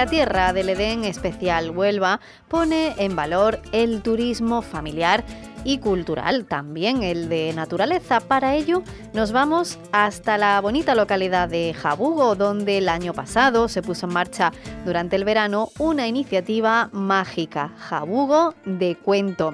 La tierra del Edén especial Huelva pone en valor el turismo familiar y cultural, también el de naturaleza. Para ello nos vamos hasta la bonita localidad de Jabugo, donde el año pasado se puso en marcha durante el verano una iniciativa mágica, Jabugo de Cuento.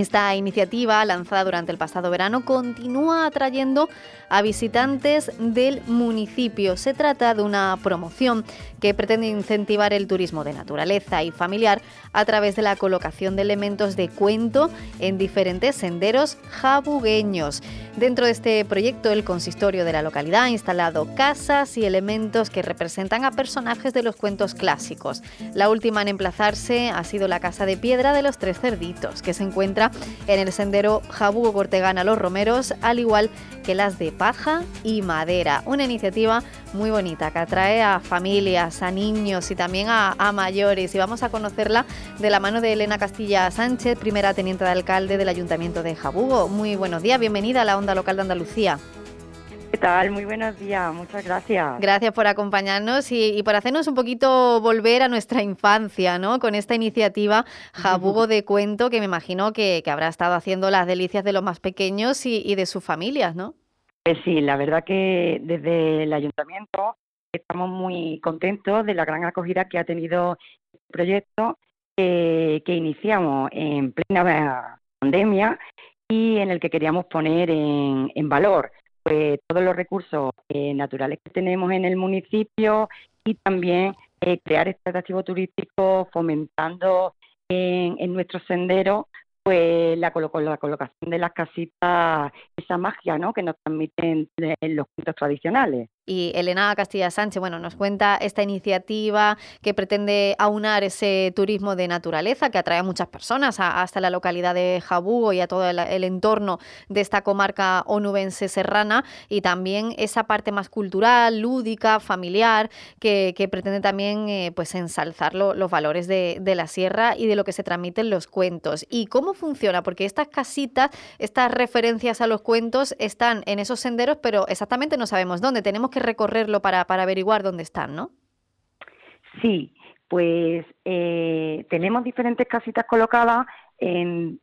Esta iniciativa, lanzada durante el pasado verano, continúa atrayendo a visitantes del municipio. Se trata de una promoción que pretende incentivar el turismo de naturaleza y familiar a través de la colocación de elementos de cuento en diferentes senderos jabugueños. Dentro de este proyecto, el consistorio de la localidad ha instalado casas y elementos que representan a personajes de los cuentos clásicos. La última en emplazarse ha sido la Casa de Piedra de los Tres Cerditos, que se encuentra en el sendero Jabugo Cortegana Los Romeros, al igual que las de paja y madera. Una iniciativa muy bonita que atrae a familias, a niños y también a, mayores. Y vamos a conocerla de la mano de Elena Castilla Sánchez, primera teniente de alcalde del Ayuntamiento de Jabugo. Muy buenos días, bienvenida a la Onda Local de Andalucía. ¿Qué tal? Muy buenos días, muchas gracias. Gracias por acompañarnos y, por hacernos un poquito volver a nuestra infancia, ¿no? Con esta iniciativa Jabugo de Cuento, que me imagino que, habrá estado haciendo las delicias de los más pequeños y, y de sus familias, ¿no? Pues sí, la verdad que desde el ayuntamiento estamos muy contentos de la gran acogida que ha tenido el proyecto que iniciamos en plena pandemia y en el que queríamos poner en, valor pues todos los recursos eh, naturales que tenemos en el municipio y también eh, crear este atractivo turístico fomentando en, en nuestros senderos pues la, la colocación de las casitas, esa magia ¿no? que nos transmiten los cuentos tradicionales. Y Elena Castilla Sánchez, bueno, nos cuenta esta iniciativa que pretende aunar ese turismo de naturaleza que atrae a muchas personas hasta la localidad de Jabugo y a todo el, entorno de esta comarca onubense serrana y también esa parte más cultural, lúdica, familiar, que, pretende también eh, pues ensalzar los valores de, de la sierra y de lo que se transmiten los cuentos. ¿Y cómo funciona? Porque estas casitas, estas referencias a los cuentos están en esos senderos, pero exactamente no sabemos dónde. Tenemos que recorrerlo para, para averiguar dónde están, ¿no? Sí, pues eh, tenemos diferentes casitas colocadas en,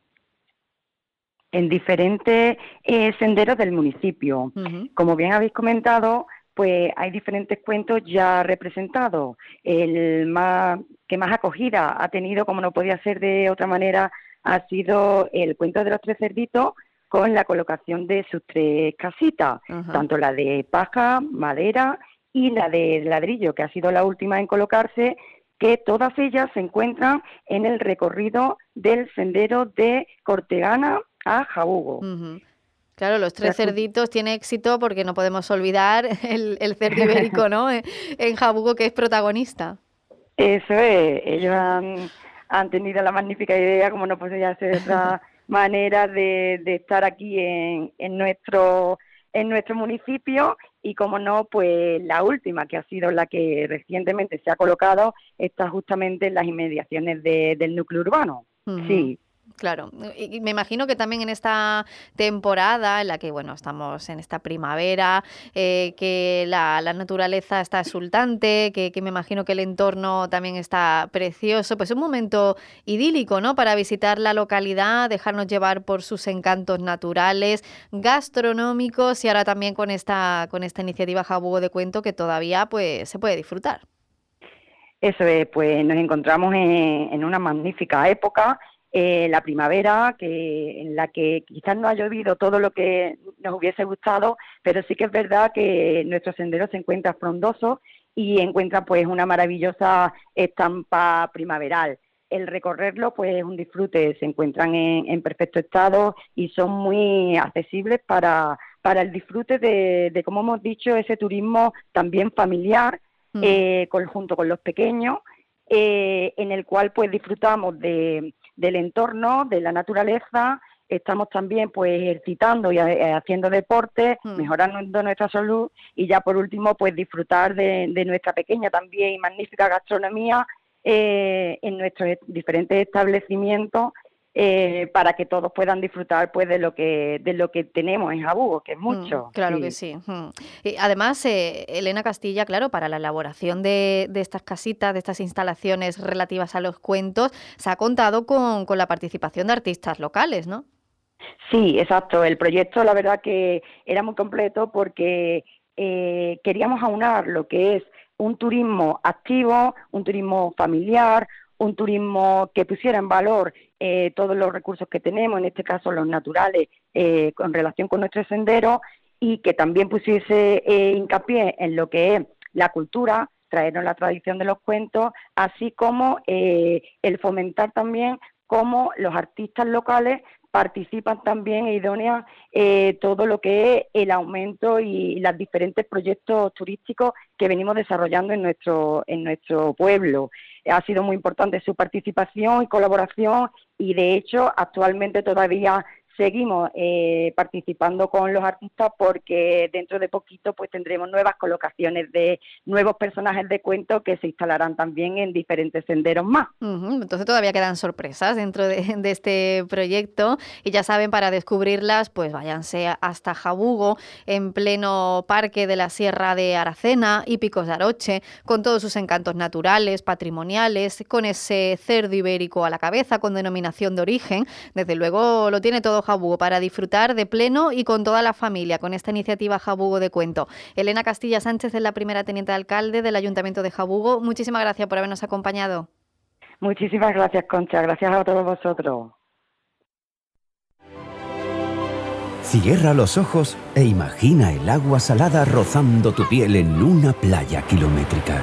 en diferentes eh, senderos del municipio. Como bien habéis comentado, pues hay diferentes cuentos ya representados. El más que más acogida ha tenido, como no podía ser de otra manera, ha sido el cuento de los tres cerditos, con la colocación de sus tres casitas, tanto la de paja, madera y la de ladrillo, que ha sido la última en colocarse, que todas ellas se encuentran en el recorrido del sendero de Cortegana a Jabugo. Claro, los tres cerditos tiene éxito porque no podemos olvidar el, el cerdo ibérico, ¿no? en Jabugo, que es protagonista. Eso es, ellos han, han tenido la magnífica idea, como no podía ser otra manera de, estar aquí en, en, nuestro en nuestro municipio y como no pues la última que ha sido la que recientemente se ha colocado está justamente en las inmediaciones del núcleo urbano. Sí Claro, y me imagino que también en esta temporada en la que, bueno, estamos en esta primavera, eh, que la, naturaleza está exultante, que, me imagino que el entorno también está precioso, pues un momento idílico, ¿no? Para visitar la localidad, dejarnos llevar por sus encantos naturales, gastronómicos y ahora también con esta, con esta iniciativa Jabugo de Cuento que todavía pues se puede disfrutar. Eso es, pues nos encontramos en, en una magnífica época eh, la primavera, que en la que quizás no ha llovido todo lo que nos hubiese gustado, pero sí que es verdad que nuestro sendero se encuentra frondoso y encuentra pues una maravillosa estampa primaveral. el recorrerlo pues es un disfrute, se encuentran en, perfecto estado y son muy accesibles para, para el disfrute de, como hemos dicho, ese turismo también familiar, mm. eh, junto con los pequeños, eh, en el cual pues disfrutamos de, del entorno, de la naturaleza, estamos también pues ejercitando y eh, haciendo deporte, mm. mejorando nuestra salud y ya por último pues disfrutar de, de nuestra pequeña también y magnífica gastronomía eh, en nuestros diferentes establecimientos eh, para que todos puedan disfrutar pues de lo que de lo que tenemos en Jabugo, que es mm, mucho. claro que sí. Mm. Y además, eh, Elena Castilla, claro, para la elaboración de, de, estas casitas, de estas instalaciones relativas a los cuentos, se ha contado con, con la participación de artistas locales, ¿no? Sí, exacto. El proyecto, la verdad que era muy completo porque queríamos aunar lo que es un turismo activo, un turismo familiar, un turismo que pusiera en valor eh, todos los recursos que tenemos, en este caso los naturales, eh, con relación con nuestro sendero, y que también pusiese eh, hincapié en lo que es la cultura, traernos la tradición de los cuentos, así como el fomentar también cómo los artistas locales participan también e idóneas eh, todo lo que es el aumento y los diferentes proyectos turísticos que venimos desarrollando en nuestro, en nuestro pueblo. Ha sido muy importante su participación y colaboración y de hecho actualmente todavía seguimos eh, participando con los artistas porque dentro de poquito pues tendremos nuevas colocaciones de nuevos personajes de cuento que se instalarán también en diferentes senderos más. Entonces todavía quedan sorpresas dentro de, este proyecto y ya saben, para descubrirlas pues váyanse hasta Jabugo en pleno parque de la Sierra de Aracena y Picos de Aroche con todos sus encantos naturales, patrimoniales, con ese cerdo ibérico a la cabeza con denominación de origen. Desde luego lo tiene todo Jabugo para disfrutar de pleno y con toda la familia con esta iniciativa Jabugo de Cuento. Elena Castilla Sánchez es la primera teniente alcalde del Ayuntamiento de Jabugo. Muchísimas gracias por habernos acompañado. Muchísimas gracias, Concha. Gracias a todos vosotros. Cierra los ojos e imagina el agua salada rozando tu piel en una playa kilométrica.